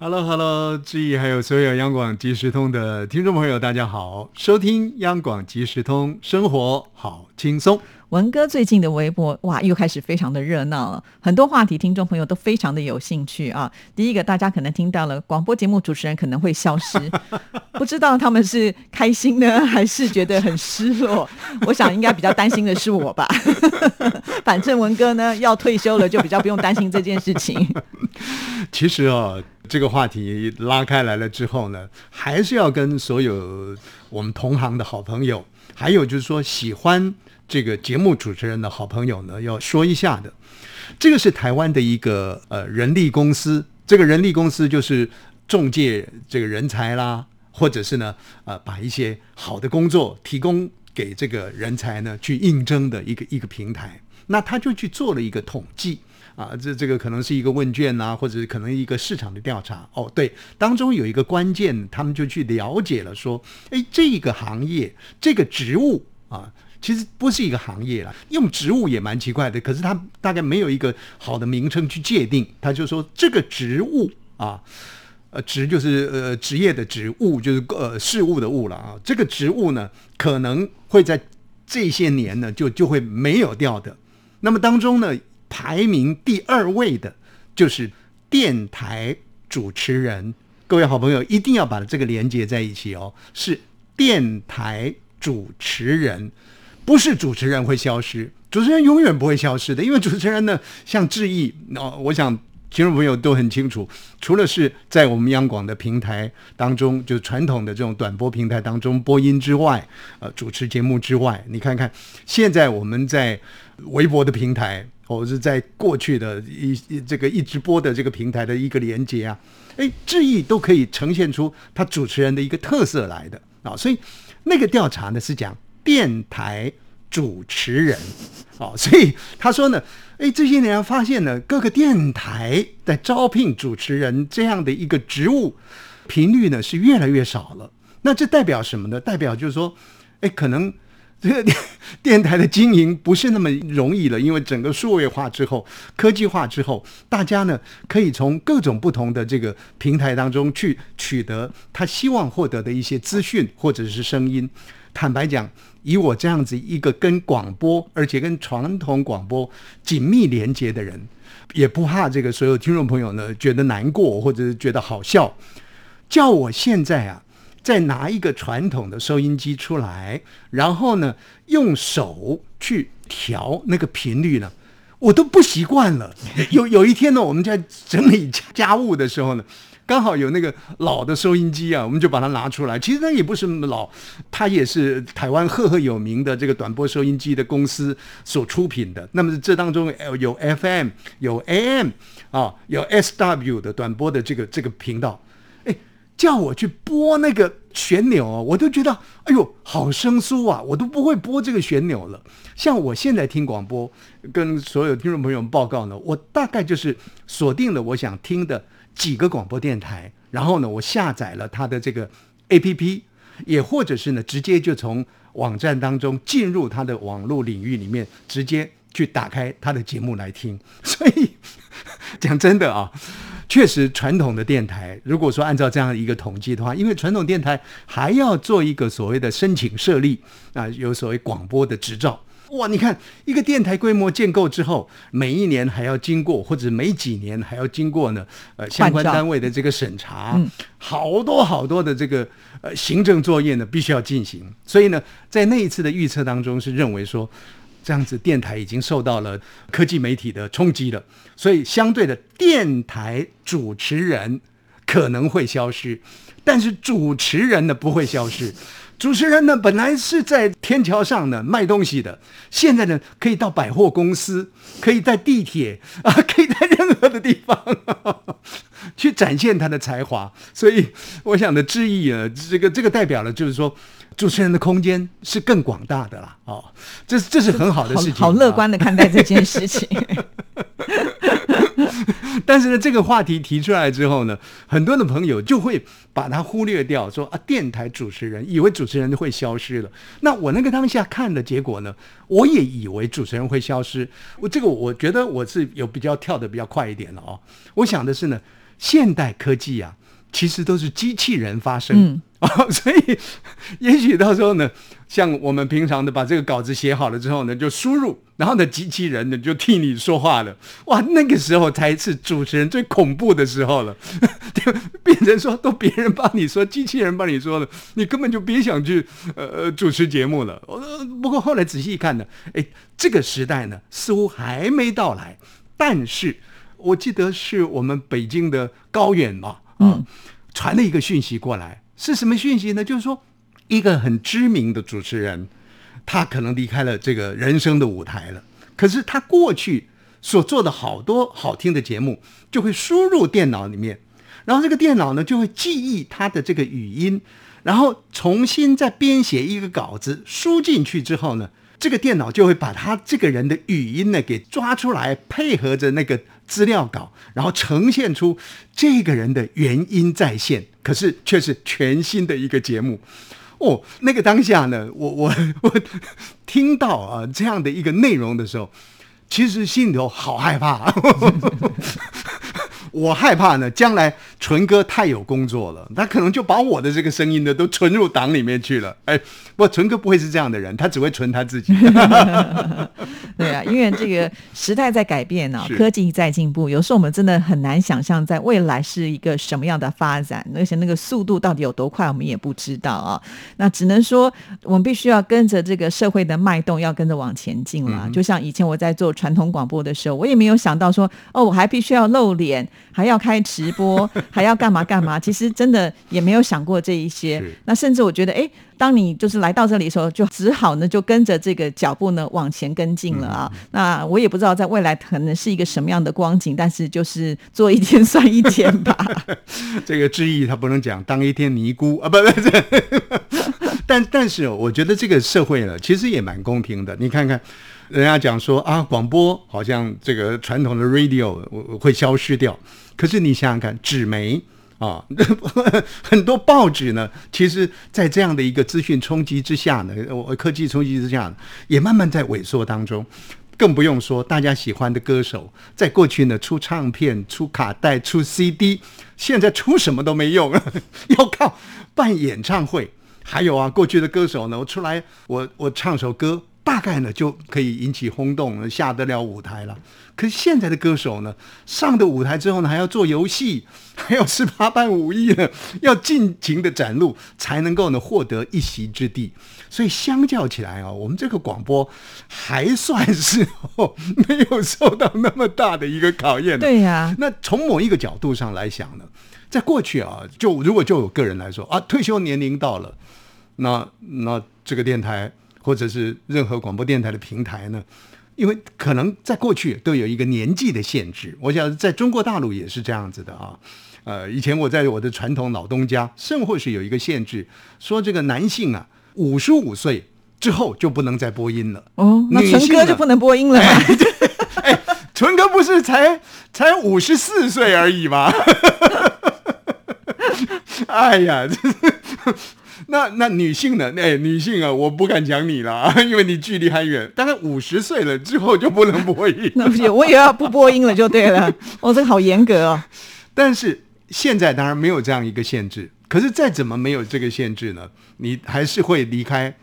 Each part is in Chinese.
，Hello，Hello，志毅还有所有央广即时通的听众朋友，大家好，收听央广即时通，生活好轻松。文哥最近的微博哇，又开始非常的热闹了，很多话题，听众朋友都非常的有兴趣啊。第一个，大家可能听到了广播节目主持人可能会消失，不知道他们是开心呢，还是觉得很失落？我想应该比较担心的是我吧。反正文哥呢要退休了，就比较不用担心这件事情。其实啊，这个话题拉开来了之后呢，还是要跟所有我们同行的好朋友，还有就是说喜欢。这个节目主持人的好朋友呢，要说一下的，这个是台湾的一个呃人力公司，这个人力公司就是中介这个人才啦，或者是呢呃把一些好的工作提供给这个人才呢去应征的一个一个平台。那他就去做了一个统计啊，这这个可能是一个问卷呐，或者可能一个市场的调查。哦，对，当中有一个关键，他们就去了解了，说，哎，这个行业这个职务啊。其实不是一个行业了，用植物也蛮奇怪的。可是他大概没有一个好的名称去界定，他就说这个植物啊，呃，职就是呃职业的职务，就是呃事物的物了啊。这个植物呢，可能会在这些年呢就就会没有掉的。那么当中呢，排名第二位的就是电台主持人。各位好朋友一定要把这个连接在一起哦，是电台主持人。不是主持人会消失，主持人永远不会消失的，因为主持人呢，像志毅，哦，我想听众朋友都很清楚，除了是在我们央广的平台当中，就传统的这种短波平台当中播音之外，呃，主持节目之外，你看看现在我们在微博的平台，或者是在过去的一这个一直播的这个平台的一个连接啊，哎，志毅都可以呈现出他主持人的一个特色来的啊，所以那个调查呢是讲。电台主持人，哦，所以他说呢，哎，这些年发现呢，各个电台在招聘主持人这样的一个职务频率呢是越来越少了。那这代表什么呢？代表就是说，哎，可能 这个电电台的经营不是那么容易了，因为整个数位化之后、科技化之后，大家呢可以从各种不同的这个平台当中去取得他希望获得的一些资讯或者是声音。坦白讲。以我这样子一个跟广播，而且跟传统广播紧密连接的人，也不怕这个所有听众朋友呢觉得难过或者是觉得好笑，叫我现在啊再拿一个传统的收音机出来，然后呢用手去调那个频率呢，我都不习惯了。有有一天呢，我们在整理家务的时候呢。刚好有那个老的收音机啊，我们就把它拿出来。其实它也不是那么老，它也是台湾赫赫有名的这个短波收音机的公司所出品的。那么这当中有 FM、有 AM 啊，有 SW 的短波的这个这个频道。哎，叫我去拨那个旋钮，我都觉得哎呦好生疏啊，我都不会拨这个旋钮了。像我现在听广播，跟所有听众朋友们报告呢，我大概就是锁定了我想听的。几个广播电台，然后呢，我下载了它的这个 A P P，也或者是呢，直接就从网站当中进入它的网络领域里面，直接去打开它的节目来听。所以讲真的啊，确实传统的电台，如果说按照这样一个统计的话，因为传统电台还要做一个所谓的申请设立啊，有所谓广播的执照。哇，你看一个电台规模建构之后，每一年还要经过，或者每几年还要经过呢？呃，相关单位的这个审查，好多好多的这个呃行政作业呢，必须要进行。所以呢，在那一次的预测当中，是认为说，这样子电台已经受到了科技媒体的冲击了，所以相对的电台主持人可能会消失，但是主持人呢不会消失。主持人呢，本来是在天桥上呢卖东西的，现在呢可以到百货公司，可以在地铁 啊，可以在任何的地方。去展现他的才华。所以我想的致意啊，这个这个代表了就是说。主持人的空间是更广大的啦，哦，这这是很好的事情，好乐观的看待这件事情。但是呢，这个话题提出来之后呢，很多的朋友就会把它忽略掉，说啊，电台主持人以为主持人就会消失了。那我那个当下看的结果呢，我也以为主持人会消失。我这个我觉得我是有比较跳的比较快一点了哦。我想的是呢，现代科技啊。其实都是机器人发声啊，所以也许到时候呢，像我们平常的把这个稿子写好了之后呢，就输入，然后呢，机器人呢就替你说话了。哇，那个时候才是主持人最恐怖的时候了，就 变成说都别人帮你说，机器人帮你说了，你根本就别想去呃呃主持节目了。不过后来仔细一看呢，哎，这个时代呢似乎还没到来，但是我记得是我们北京的高远嘛。嗯，传了一个讯息过来，是什么讯息呢？就是说，一个很知名的主持人，他可能离开了这个人生的舞台了。可是他过去所做的好多好听的节目，就会输入电脑里面，然后这个电脑呢就会记忆他的这个语音，然后重新再编写一个稿子输进去之后呢，这个电脑就会把他这个人的语音呢给抓出来，配合着那个。资料稿，然后呈现出这个人的原因再现，可是却是全新的一个节目。哦，那个当下呢，我我我听到啊这样的一个内容的时候，其实心里头好害怕。我害怕呢，将来纯哥太有工作了，他可能就把我的这个声音呢都存入党里面去了。哎，不，纯哥不会是这样的人，他只会存他自己。对啊，因为这个时代在改变呢，科技在进步，有时候我们真的很难想象在未来是一个什么样的发展，而且那个速度到底有多快，我们也不知道啊。那只能说，我们必须要跟着这个社会的脉动，要跟着往前进了。就像以前我在做传统广播的时候，我也没有想到说，哦，我还必须要露脸。还要开直播，还要干嘛干嘛？其实真的也没有想过这一些。那甚至我觉得，哎，当你就是来到这里的时候，就只好呢，就跟着这个脚步呢往前跟进了啊。那我也不知道在未来可能是一个什么样的光景，但是就是做一天算一天吧。这个志意他不能讲当一天尼姑啊，不 不，但但是我觉得这个社会呢，其实也蛮公平的。你看看。人家讲说啊，广播好像这个传统的 radio 会消失掉。可是你想想看，纸媒啊，很多报纸呢，其实，在这样的一个资讯冲击之下呢，科技冲击之下，也慢慢在萎缩当中。更不用说大家喜欢的歌手，在过去呢，出唱片、出卡带、出 CD，现在出什么都没用，要靠办演唱会。还有啊，过去的歌手呢，我出来，我我唱首歌。大概呢就可以引起轰动，下得了舞台了。可是现在的歌手呢，上的舞台之后呢，还要做游戏，还要十八般武艺呢，要尽情的展露，才能够呢获得一席之地。所以相较起来啊，我们这个广播还算是哦没有受到那么大的一个考验。对呀，那从某一个角度上来想呢，在过去啊，就如果就有个人来说啊，退休年龄到了，那那这个电台。或者是任何广播电台的平台呢？因为可能在过去都有一个年纪的限制，我想在中国大陆也是这样子的啊。呃，以前我在我的传统老东家，甚或是有一个限制，说这个男性啊，五十五岁之后就不能再播音了。哦，那纯哥就不能播音了吗？哎，纯哥不是才才五十四岁而已吗？哎呀，这。那那女性呢？哎，女性啊，我不敢讲你了，因为你距离还远。大概五十岁了之后就不能播音。那不行，我也要不播音了就对了。哦，这个好严格哦。但是现在当然没有这样一个限制。可是再怎么没有这个限制呢？你还是会离开。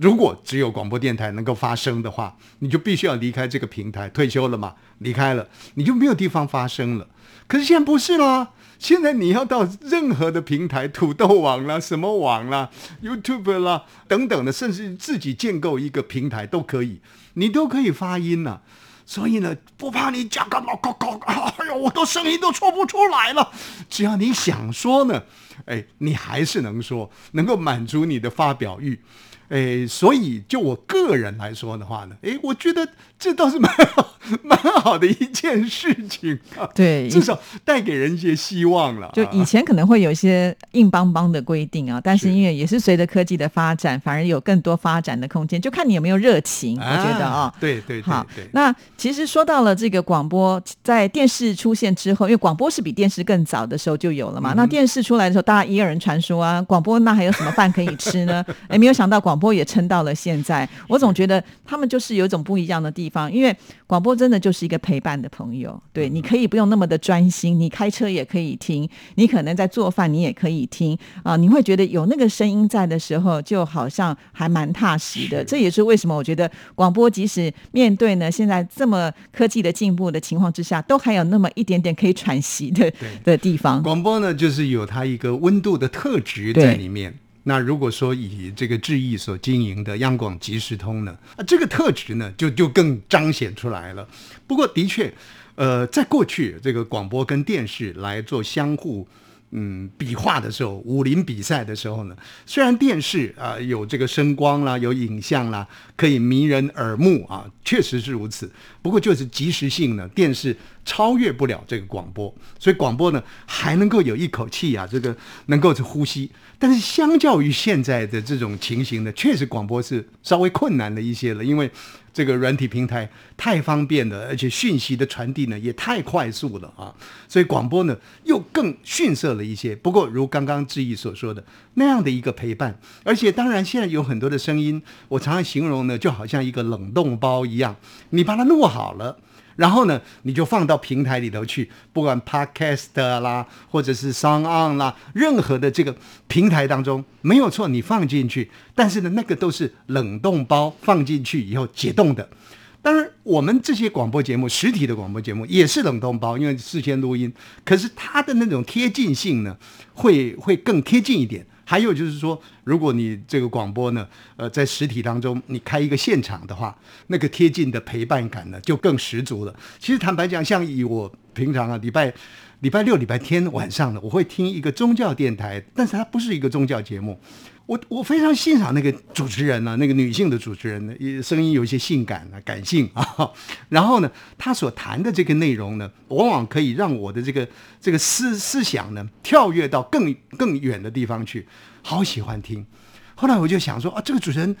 如果只有广播电台能够发声的话，你就必须要离开这个平台。退休了嘛，离开了，你就没有地方发声了。可是现在不是啦。现在你要到任何的平台，土豆网啦、什么网啦、YouTube 啦等等的，甚至自己建构一个平台都可以，你都可以发音呐。所以呢，不怕你讲个老高高，哎呦，我都声音都说不出来了。只要你想说呢，哎，你还是能说，能够满足你的发表欲。哎，所以就我个人来说的话呢，哎，我觉得这倒是蛮好、蛮好的一件事情啊。对，至少带给人一些希望了。就以前可能会有一些硬邦邦的规定啊，但是是因为也是随着科技的发展，反而有更多发展的空间，就看你有没有热情。我觉得啊，对对对那其实说到了这个广播，在电视出现之后，因为广播是比电视更早的时候就有嗯了嘛。那电视出来的时候，大家一二人传说啊，广播那还有什么饭可以吃呢？哎，没有想到广播也撑到了现在。我总觉得他们就是有一种不一样的地方，因为广播真的就是一个陪伴的朋友。对，你可以不用那么的专心，你开车也可以听，你可能在做饭你也可以听啊、你会觉得有那个声音在的时候，就好像还蛮踏实的。这也是为什么我觉得广播即使面对呢现在这么科技的进步的情况之下，都还有那么一点点可以喘息的的地方。广播呢，就是有它一个温度的特质在里面。那如果说以这个智毅所经营的央广即时通呢，啊，这个特质呢就就更彰显出来了。不过的确，呃，在过去这个广播跟电视来做相互。嗯，比划的时候，武林比赛的时候呢，虽然电视啊、有这个声光啦，有影像啦，可以迷人耳目啊，确实是如此。不过就是及时性呢，电视超越不了这个广播，所以广播呢还能够有一口气啊，这个能够是呼吸。但是相较于现在的这种情形呢，确实广播是稍微困难了一些了，因为这个软体平台太方便了，而且讯息的传递呢也太快速了啊，所以广播呢又更逊色了一些。不过如刚刚志毅所说的那样的一个陪伴，而且当然现在有很多的声音，我常常形容呢，就好像一个冷冻包一样，你把它弄好了。然后呢，你就放到平台里头去，不管 Podcast 啦，或者是 Sound On 啦，任何的这个平台当中，没有错，你放进去。但是呢，那个都是冷冻包，放进去以后解冻的。当然，我们这些广播节目，实体的广播节目也是冷冻包，因为事先录音。可是它的那种贴近性呢，会会更贴近一点。还有就是说，如果你这个广播呢，呃，在实体当中你开一个现场的话，那个贴近的陪伴感呢就更十足了。其实坦白讲，像以我平常啊，礼拜礼拜六、礼拜天晚上呢，我会听一个宗教电台，但是它不是一个宗教节目。我我非常欣赏那个主持人呢、那个女性的主持人呢，也声音有一些性感啊、感性啊。然后呢，她所谈的这个内容呢，往往可以让我的这个这个思思想呢，跳跃到更更远的地方去，好喜欢听。后来我就想说啊，这个主持人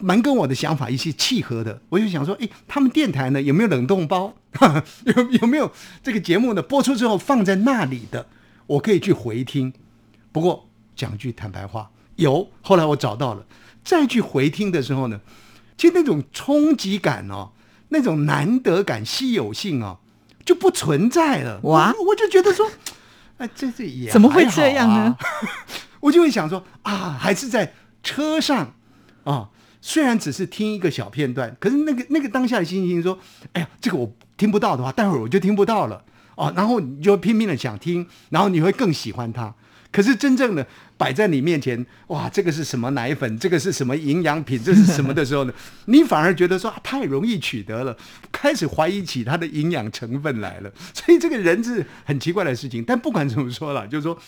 蛮跟我的想法一些契合的，我就想说，诶，他们电台呢有没有冷冻包？有有没有这个节目呢播出之后放在那里的，我可以去回听。不过讲句坦白话，有。后来我找到了，再去回听的时候呢，其实那种冲击感哦，那种难得感、稀有性哦，就不存在了。哇我我就觉得说，哎，这这也怎么会这样呢啊？我就会想说啊，还是在车上啊，虽然只是听一个小片段，可是那个那个当下的心情说，哎呀，这个我听不到的话，待会儿我就听不到了哦，然后你就拼命的想听，然后你会更喜欢它。可是真正的摆在你面前，哇，这个是什么奶粉，这个是什么营养品，这是什么的时候呢？你反而觉得说、啊、太容易取得了，开始怀疑起它的营养成分来了。所以这个人是很奇怪的事情。但不管怎么说了，就是说。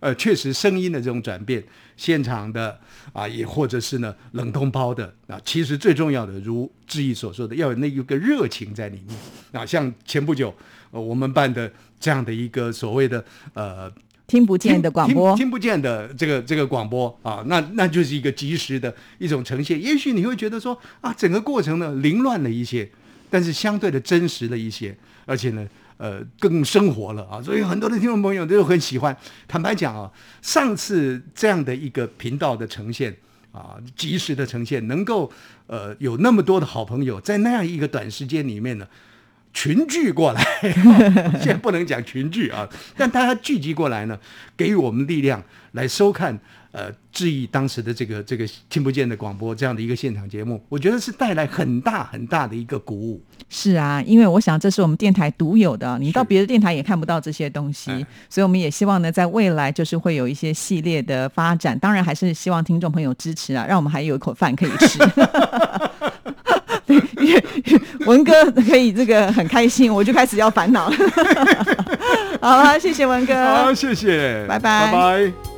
呃，确实声音的这种转变，现场的啊，也或者是呢冷冻包的啊，其实最重要的，如志毅所说的，要有那一个热情在里面啊。像前不久呃我们办的这样的一个所谓的呃听不见的广播听，听不见的这个这个广播啊，那那就是一个及时的一种呈现。也许你会觉得说啊，整个过程呢凌乱了一些，但是相对的真实了一些，而且呢。呃，更生活了啊，所以很多的听众朋友都很喜欢。坦白讲啊，上次这样的一个频道的呈现啊，及时的呈现，能够呃有那么多的好朋友在那样一个短时间里面呢，群聚过来，现在不能讲群聚啊，但大家聚集过来呢，给予我们力量来收看呃质疑当时的这个这个听不见的广播这样的一个现场节目，我觉得是带来很大很大的一个鼓舞。是啊，因为我想这是我们电台独有的，你到别的电台也看不到这些东西，哎所以我们也希望呢，在未来就是会有一些系列的发展。当然，还是希望听众朋友支持啊，让我们还有一口饭可以吃。文哥可以这个很开心，我就开始要烦恼了。好了，谢谢文哥，好，谢谢，拜拜拜拜。